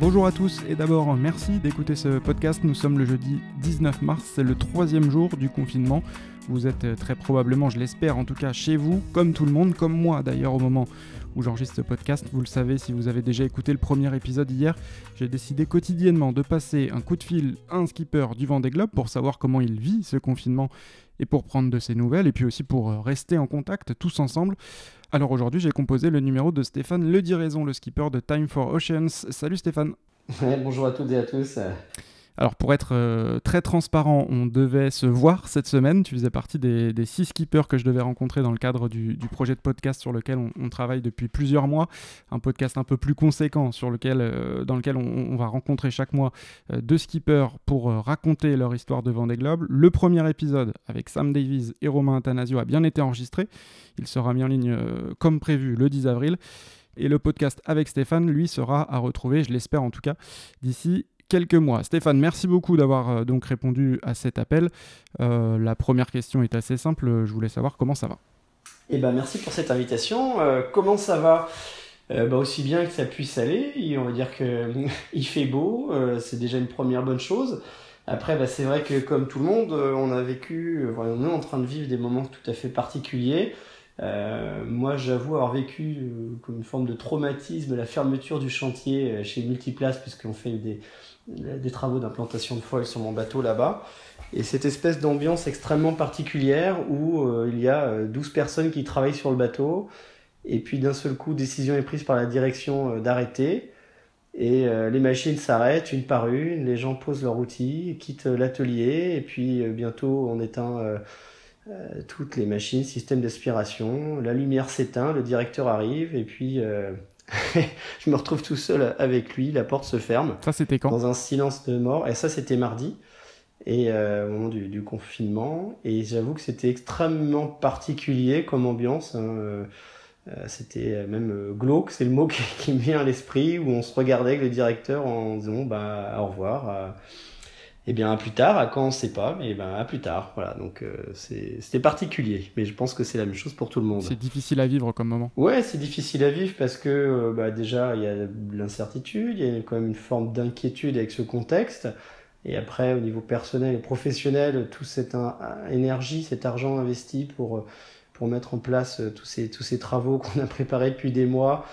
Bonjour à tous et d'abord merci d'écouter ce podcast. Nous sommes le jeudi 19 mars, c'est le troisième jour du confinement. Vous êtes très probablement, je l'espère en tout cas, chez vous, comme tout le monde, comme moi d'ailleurs au moment où j'enregistre ce podcast. Vous le savez si vous avez déjà écouté le premier épisode hier, j'ai décidé quotidiennement de passer un coup de fil à un skipper du Vendée Globe pour savoir comment il vit ce confinement et pour prendre de ses nouvelles et puis aussi pour rester en contact tous ensemble. Alors aujourd'hui, j'ai composé le numéro de Stéphane Le Diraison, le skipper de Time for Oceans. Salut Stéphane. bonjour à toutes et à tous. Alors pour être euh, très transparent, on devait se voir cette semaine. Tu faisais partie des, six skippers que je devais rencontrer dans le cadre du, projet de podcast sur lequel on, travaille depuis plusieurs mois. Un podcast un peu plus conséquent sur lequel, euh, dans lequel on, va rencontrer chaque mois euh, deux skippers pour raconter leur histoire de Vendée Globe. Le premier épisode avec Sam Davies et Romain Athanasio a bien été enregistré. Il sera mis en ligne comme prévu le 10 avril. Et le podcast avec Stéphane, lui, sera à retrouver, je l'espère en tout cas, d'ici quelques mois. Stéphane, merci beaucoup d'avoir euh, donc répondu à cet appel. Euh, la première question est assez simple. Je voulais savoir comment ça va. Eh ben, merci pour cette invitation. Euh, comment ça va? Bah, Aussi bien que ça puisse aller. on va dire qu'il fait beau. c'est déjà une première bonne chose. Après, bah, c'est vrai que comme tout le monde, on a vécu, on est en train de vivre des moments tout à fait particuliers. moi, j'avoue avoir vécu comme une forme de traumatisme la fermeture du chantier chez Multiplace, puisqu'on fait des, des travaux d'implantation de foil sur mon bateau là-bas. Et cette espèce d'ambiance extrêmement particulière où euh, il y a 12 euh, personnes qui travaillent sur le bateau, et puis d'un seul coup, décision est prise par la direction euh, d'arrêter, et les machines s'arrêtent une par une, les gens posent leur outil, quittent l'atelier, et puis bientôt on éteint toutes les machines, système d'aspiration, la lumière s'éteint, le directeur arrive, et puis je me retrouve tout seul avec lui, la porte se ferme. Ça, c'était quand? Dans un silence de mort. Et ça, c'était mardi, et euh, au moment du, confinement. Et j'avoue que c'était extrêmement particulier comme ambiance. Hein. Euh, c'était même glauque, c'est le mot qui, me vient à l'esprit, où on se regardait avec le directeur en disant bah, au revoir. Eh bien, à plus tard, à quand on ne sait pas, mais ben, à plus tard. Voilà, donc euh, c'était particulier, mais je pense que c'est la même chose pour tout le monde. C'est difficile à vivre comme moment. Ouais, c'est difficile à vivre parce que euh, bah, déjà, il y a l'incertitude, il y a quand même une forme d'inquiétude avec ce contexte. Et après, au niveau personnel et professionnel, toute cette énergie, cet argent investi pour, pour mettre en place euh, tous ces, tous ces travaux qu'on a préparés depuis des mois,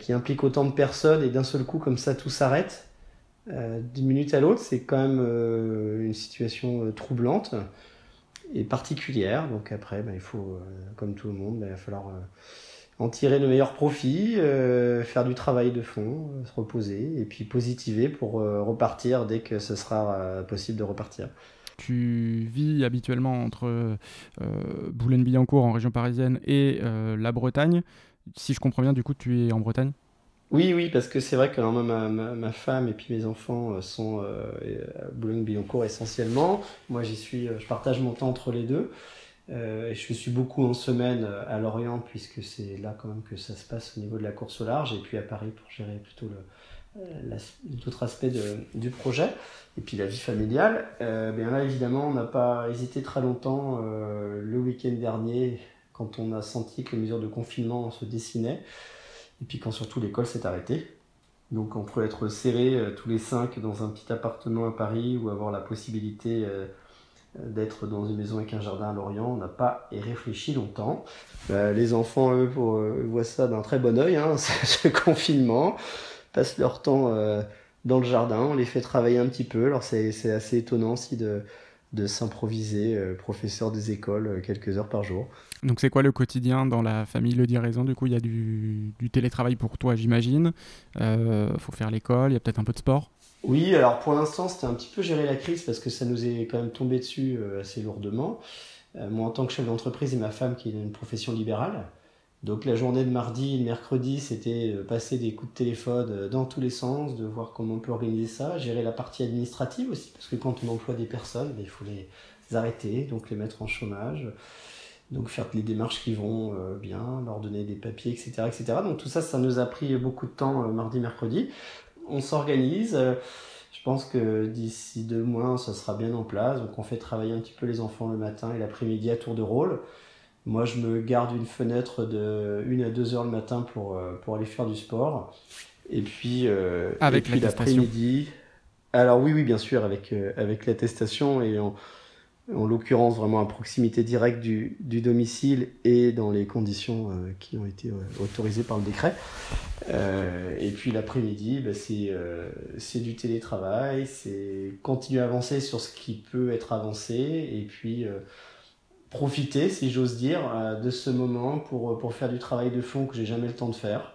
qui impliquent autant de personnes, et d'un seul coup, comme ça, tout s'arrête euh, d'une minute à l'autre, c'est quand même euh, une situation euh, troublante et particulière. Donc après, ben, il faut, comme tout le monde, ben, il va falloir en tirer le meilleur profit, faire du travail de fond, se reposer et puis positiver pour repartir dès que ce sera possible de repartir. Tu vis habituellement entre Boulogne-Billancourt en région parisienne et la Bretagne. Si je comprends bien, du coup, tu es en Bretagne? Oui, oui, parce que c'est vrai que ma, femme et puis mes enfants euh, sont euh, à Boulogne-Billancourt essentiellement. Moi, j'y suis, euh, je partage mon temps entre les deux. et je suis beaucoup en semaine à Lorient, puisque c'est là quand même que ça se passe au niveau de la course au large, et puis à Paris pour gérer plutôt d'autres aspects du projet, et puis la vie familiale. bien là, évidemment, on n'a pas hésité très longtemps le week-end dernier, quand on a senti que les mesures de confinement se dessinaient. Et puis quand surtout l'école s'est arrêtée. Donc on peut être serrés euh, tous les cinq dans un petit appartement à Paris ou avoir la possibilité euh, d'être dans une maison avec un jardin à Lorient, on n'a pas réfléchi longtemps. Euh, les enfants, eux, voient ça d'un très bon oeil, hein, ce confinement, passent leur temps dans le jardin, on les fait travailler un petit peu. Alors c'est assez étonnant aussi de, de s'improviser professeur des écoles quelques heures par jour. Donc c'est quoi le quotidien dans la famille Le Diraison Du coup, il y a du, télétravail pour toi, j'imagine. Il euh, faut faire l'école, il y a peut-être un peu de sport? Oui, alors pour l'instant, c'était un petit peu gérer la crise parce que ça nous est quand même tombé dessus euh, assez lourdement. Euh, moi, en tant que chef d'entreprise et ma femme qui est une profession libérale. Donc la journée de mardi et mercredi, c'était passer des coups de téléphone dans tous les sens, de voir comment on peut organiser ça, gérer la partie administrative aussi, parce que quand on emploie des personnes, ben, il faut les arrêter, donc les mettre en chômage donc faire les démarches qui vont euh, bien, leur donner des papiers, etc., etc. Donc tout ça, ça nous a pris beaucoup de temps euh, mardi, mercredi. On s'organise. Euh, je pense que d'ici deux mois, ça sera bien en place. Donc on fait travailler un petit peu les enfants le matin et l'après-midi à tour de rôle. Moi, je me garde une fenêtre de 1 à 2 heures le matin pour, pour aller faire du sport. Et puis, avec l'après-midi. Alors oui, oui, bien sûr, avec, avec l'attestation et en, en l'occurrence vraiment à proximité directe du, domicile et dans les conditions euh, qui ont été euh, autorisées par le décret. Euh, et puis l'après-midi, bah, c'est du télétravail, c'est continuer à avancer sur ce qui peut être avancé et puis profiter, si j'ose dire, de ce moment pour, pour faire du travail de fond que j'ai jamais le temps de faire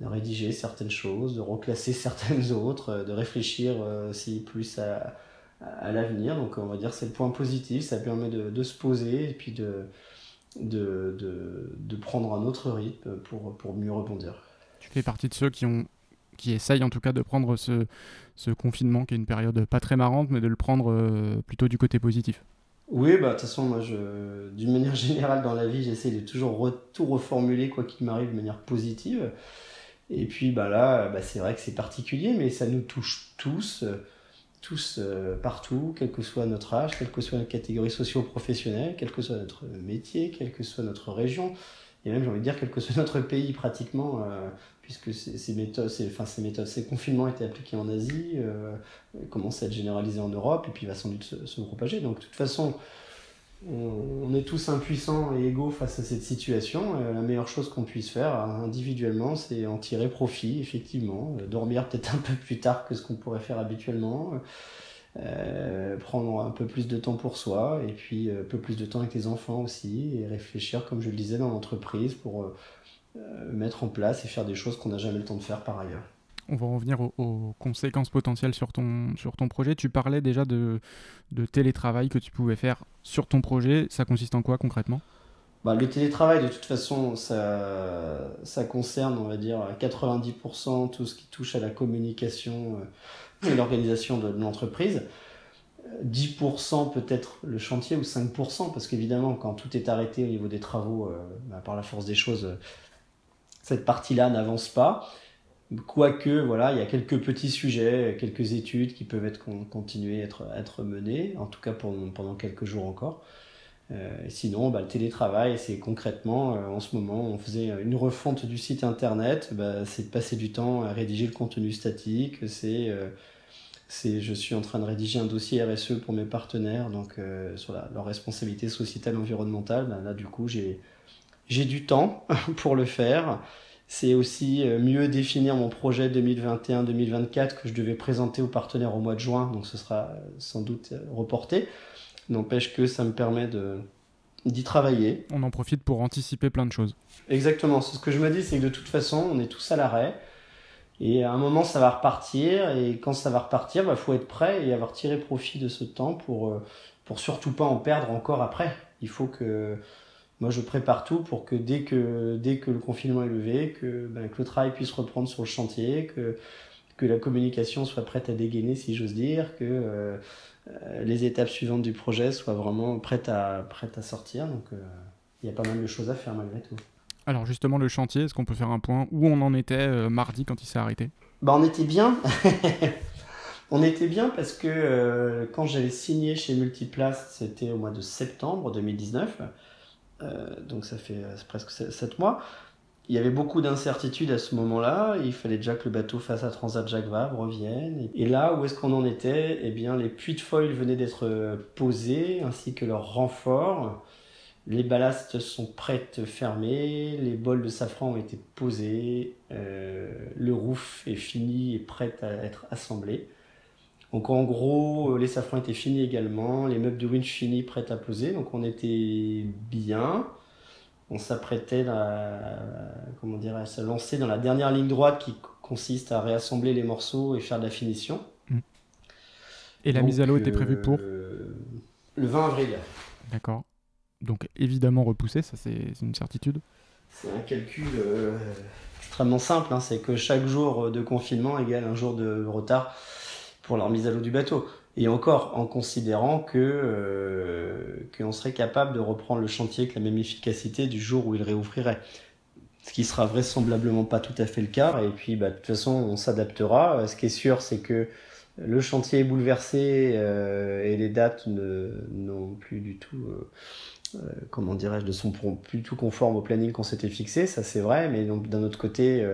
de rédiger certaines choses, de reclasser certaines autres, de réfléchir si plus à, à l'avenir. Donc on va dire c'est le point positif, ça permet de, de se poser et puis de, de, de, prendre un autre rythme pour, pour mieux rebondir. Tu fais partie de ceux qui ont qui essayent en tout cas de prendre ce, ce confinement qui est une période pas très marrante mais de le prendre euh, plutôt du côté positif. Oui, bah de toute façon, moi, je, d'une manière générale dans la vie, j'essaie de toujours tout reformuler, quoi qu'il m'arrive, de manière positive. Et puis, bah là, bah, c'est vrai que c'est particulier, mais ça nous touche tous tous euh, partout, quel que soit notre âge, quelle que soit notre catégorie socio-professionnelle, quel que soit notre métier, quelle que soit notre région, et même j'ai envie de dire quel que soit notre pays pratiquement, euh, puisque ces, méthodes, ces, enfin, ces méthodes, ces confinements étaient appliqués en Asie, euh, commencent à être généralisés en Europe, et puis va sans doute se, propager. Donc de toute façon, on, est tous impuissants et égaux face à cette situation. Euh, la meilleure chose qu'on puisse faire individuellement, c'est en tirer profit, effectivement. Dormir peut-être un peu plus tard que ce qu'on pourrait faire habituellement. Euh, prendre un peu plus de temps pour soi et puis un peu plus de temps avec les enfants aussi et réfléchir, comme je le disais, dans l'entreprise pour mettre en place et faire des choses qu'on n'a jamais le temps de faire par ailleurs. On va revenir aux, conséquences potentielles sur ton, sur ton projet. Tu parlais déjà de, de, télétravail que tu pouvais faire sur ton projet. Ça consiste en quoi concrètement? Bah, Le télétravail, de toute façon, ça, concerne, on va dire, 90% tout ce qui touche à la communication euh, et l'organisation de, l'entreprise. 10% peut-être le chantier ou 5% parce qu'évidemment quand tout est arrêté au niveau des travaux euh, bah, par la force des choses cette partie-là n'avance pas Quoique, voilà, il y a quelques petits sujets, quelques études qui peuvent être être, être menées, en tout cas pendant quelques jours encore. Euh, sinon, bah, le télétravail, c'est concrètement, euh, en ce moment, on faisait une refonte du site internet, bah, c'est de passer du temps à rédiger le contenu statique, c'est, euh, c'est, je suis en train de rédiger un dossier RSE pour mes partenaires, donc sur la, leur responsabilité sociétale environnementale. Bah, là, du coup, j'ai, j'ai du temps pour le faire. C'est aussi euh, mieux définir mon projet 2021-2024 que je devais présenter aux partenaires au mois de juin, donc ce sera euh, sans doute euh, reporté. N'empêche que ça me permet de, d'y travailler. On en profite pour anticiper plein de choses. Exactement. Ce que je me dis, c'est que de toute façon, on est tous à l'arrêt. Et à un moment, ça va repartir. Et quand ça va repartir, il bah, faut être prêt et avoir tiré profit de ce temps pour, pour surtout pas en perdre encore après. Il faut que moi, je prépare tout pour que dès que, dès que le confinement est levé, que, ben, que le travail puisse reprendre sur le chantier, que, que la communication soit prête à dégainer, si j'ose dire, que euh, euh, les étapes suivantes du projet soient vraiment prêtes à, prêtes à sortir. Donc, euh, il y a pas mal de choses à faire malgré tout. Alors, justement, le chantier, est-ce qu'on peut faire un point où on en était mardi quand il s'est arrêté? Bah, On était bien. on était bien parce que quand j'avais signé chez Multiplace, c'était au mois de septembre 2019. Euh, donc ça fait euh, presque 7 mois. Il y avait beaucoup d'incertitudes à ce moment-là. Il fallait déjà que le bateau face à Transat Jacques revienne. Et là, où est-ce qu'on en était? Eh bien, les puits de foil venaient d'être euh, posés, ainsi que leur renfort. Les ballasts sont prêtes fermés, les bols de safran ont été posés, le roof est fini et prêt à être assemblé. Donc en gros, euh, les safrans étaient finis également, les meubles de winch finis, prêts à poser. Donc on était bien. On s'apprêtait à, comment dirais à se lancer dans la dernière ligne droite qui consiste à réassembler les morceaux et faire de la finition. Mm. Et la mise à l'eau était prévue pour euh, Le 20 avril. D'accord. Donc évidemment repoussé, ça c'est une certitude. C'est un calcul euh, extrêmement simple, hein. c'est que chaque jour de confinement égale un jour de retard pour leur mise à l'eau du bateau. Et encore en considérant que euh, qu'on serait capable de reprendre le chantier avec la même efficacité du jour où il réouvrirait. Ce qui sera vraisemblablement pas tout à fait le cas. Et puis, bah, de toute façon, on s'adaptera. Ce qui est sûr, c'est que le chantier est bouleversé euh, et les dates n'ont plus du tout, euh, comment dirais-je, ne sont plus du tout conformes au planning qu'on s'était fixé. Ça, c'est vrai. Mais d'un autre côté,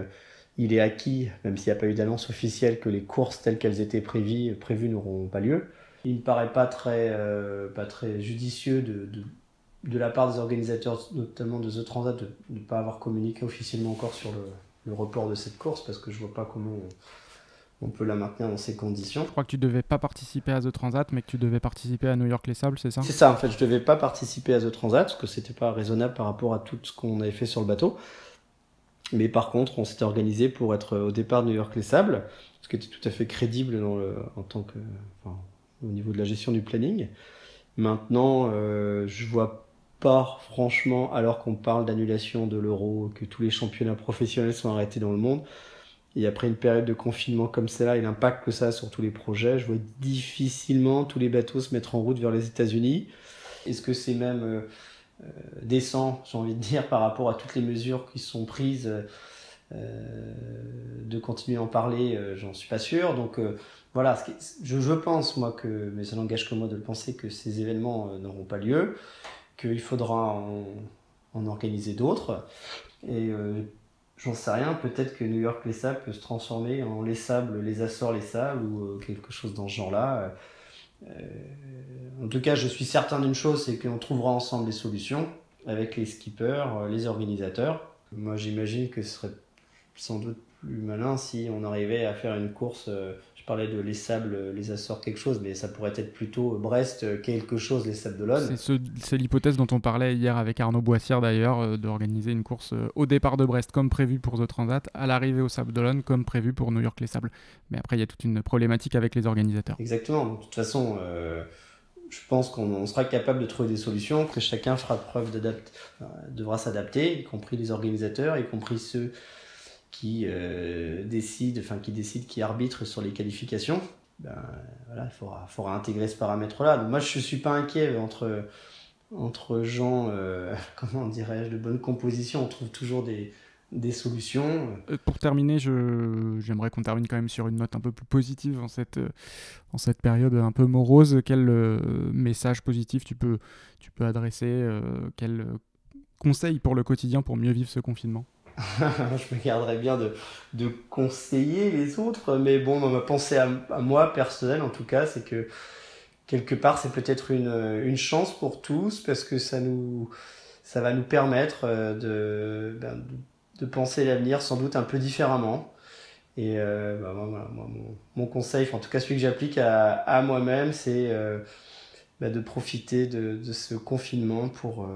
il est acquis, même s'il n'y a pas eu d'annonce officielle, que les courses telles qu'elles étaient prévues, prévues n'auront pas lieu. Il ne me paraît pas très, euh, pas très judicieux de, de, de, la part des organisateurs, notamment de The Transat, de ne pas avoir communiqué officiellement encore sur le, le, report de cette course, parce que je ne vois pas comment on, on, peut la maintenir dans ces conditions. Je crois que tu ne devais pas participer à The Transat, mais que tu devais participer à New York Les Sables, c'est ça? C'est ça, en fait, je ne devais pas participer à The Transat, parce que ce n'était pas raisonnable par rapport à tout ce qu'on avait fait sur le bateau. Mais par contre, on s'était organisé pour être au départ de New York Les Sables, ce qui était tout à fait crédible dans le, en tant que, enfin, au niveau de la gestion du planning. Maintenant, euh, je vois pas, franchement, alors qu'on parle d'annulation de l'euro, que tous les championnats professionnels sont arrêtés dans le monde, et après une période de confinement comme celle-là et l'impact que ça a sur tous les projets, je vois difficilement tous les bateaux se mettre en route vers les États-Unis. Est-ce que c'est même euh, euh, décent, j'ai envie de dire, par rapport à toutes les mesures qui sont prises euh, de continuer à en parler, euh, j'en suis pas sûr. Donc euh, voilà, je, pense, moi, que, mais ça n'engage que moi de le penser, que ces événements n'auront pas lieu, qu'il faudra en, organiser d'autres. Et euh, j'en sais rien, peut-être que New York Les Sables peut se transformer en Les Sables, Les Açores Les Sables ou euh, quelque chose dans ce genre-là. Euh, en tout cas, je suis certain d'une chose, c'est qu'on trouvera ensemble des solutions avec les skippers, les organisateurs. Moi, j'imagine que ce serait sans doute plus malin si on arrivait à faire une course. Euh, je parlais de les sables, les Açores, quelque chose, mais ça pourrait être plutôt Brest, quelque chose, les sables d'Olonne. C'est ce, l'hypothèse dont on parlait hier avec Arnaud Boissière d'ailleurs, euh, d'organiser une course euh, au départ de Brest comme prévu pour The Transat, à l'arrivée au Sable d'Olonne comme prévu pour New York les Sables. Mais après, il y a toute une problématique avec les organisateurs. Exactement. De toute façon. Euh je pense qu'on sera capable de trouver des solutions, que chacun fera preuve devra s'adapter, y compris les organisateurs, y compris ceux qui euh, décide, enfin qui décide, qui arbitre sur les qualifications, ben, voilà, il faudra, intégrer ce paramètre-là. Moi, je suis pas inquiet entre entre gens, euh, comment dirais-je, de bonne composition. On trouve toujours des, des solutions. Euh, pour terminer, j'aimerais qu'on termine quand même sur une note un peu plus positive en cette, en cette période un peu morose. Quel message positif tu peux, tu peux adresser Quel conseil pour le quotidien pour mieux vivre ce confinement? je me garderais bien de, de, conseiller les autres, mais bon, ma pensée à, moi, personnelle en tout cas, c'est que quelque part, c'est peut-être une, une chance pour tous, parce que ça, nous, ça va nous permettre de, ben, de penser l'avenir sans doute un peu différemment. Et euh, moi, mon, conseil, en tout cas celui que j'applique à, moi-même, c'est euh, bah, de profiter de, de, ce confinement pour... Euh,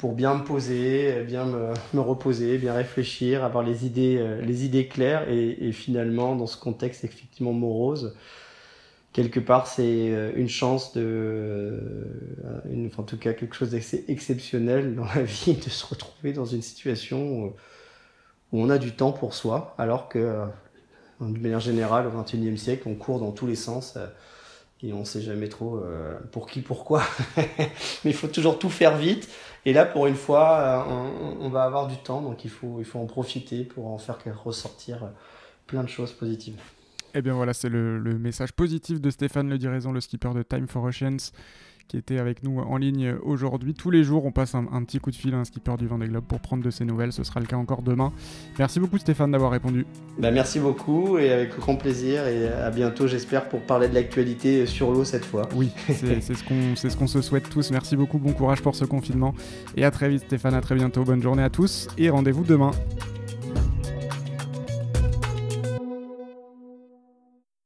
pour bien me poser, bien me, me, reposer, bien réfléchir, avoir les idées, euh, les idées claires et, et, finalement dans ce contexte effectivement morose, quelque part c'est euh, une chance de, euh, une, en tout cas quelque chose d'assez exceptionnel dans la vie de se retrouver dans une situation où, où on a du temps pour soi, alors que de manière générale au XXIe siècle on court dans tous les sens et on sait jamais trop pour qui, pourquoi. Mais il faut toujours tout faire vite. Et là, pour une fois, on, on, va avoir du temps, donc il faut, il faut en profiter pour en faire ressortir plein de choses positives. Eh bien voilà, c'est le, le, message positif de Stéphane Le Diraison, le skipper de Time for Oceans, qui était avec nous en ligne aujourd'hui. Tous les jours, on passe un, un, petit coup de fil à un skipper du Vendée Globe pour prendre de ses nouvelles. Ce sera le cas encore demain. Merci beaucoup Stéphane d'avoir répondu. Bah, merci beaucoup et avec grand plaisir et à bientôt j'espère pour parler de l'actualité sur l'eau cette fois. Oui, c'est ce qu'on ce qu'on se souhaite tous. Merci beaucoup, bon courage pour ce confinement et à très vite Stéphane, à très bientôt. Bonne journée à tous et rendez-vous demain.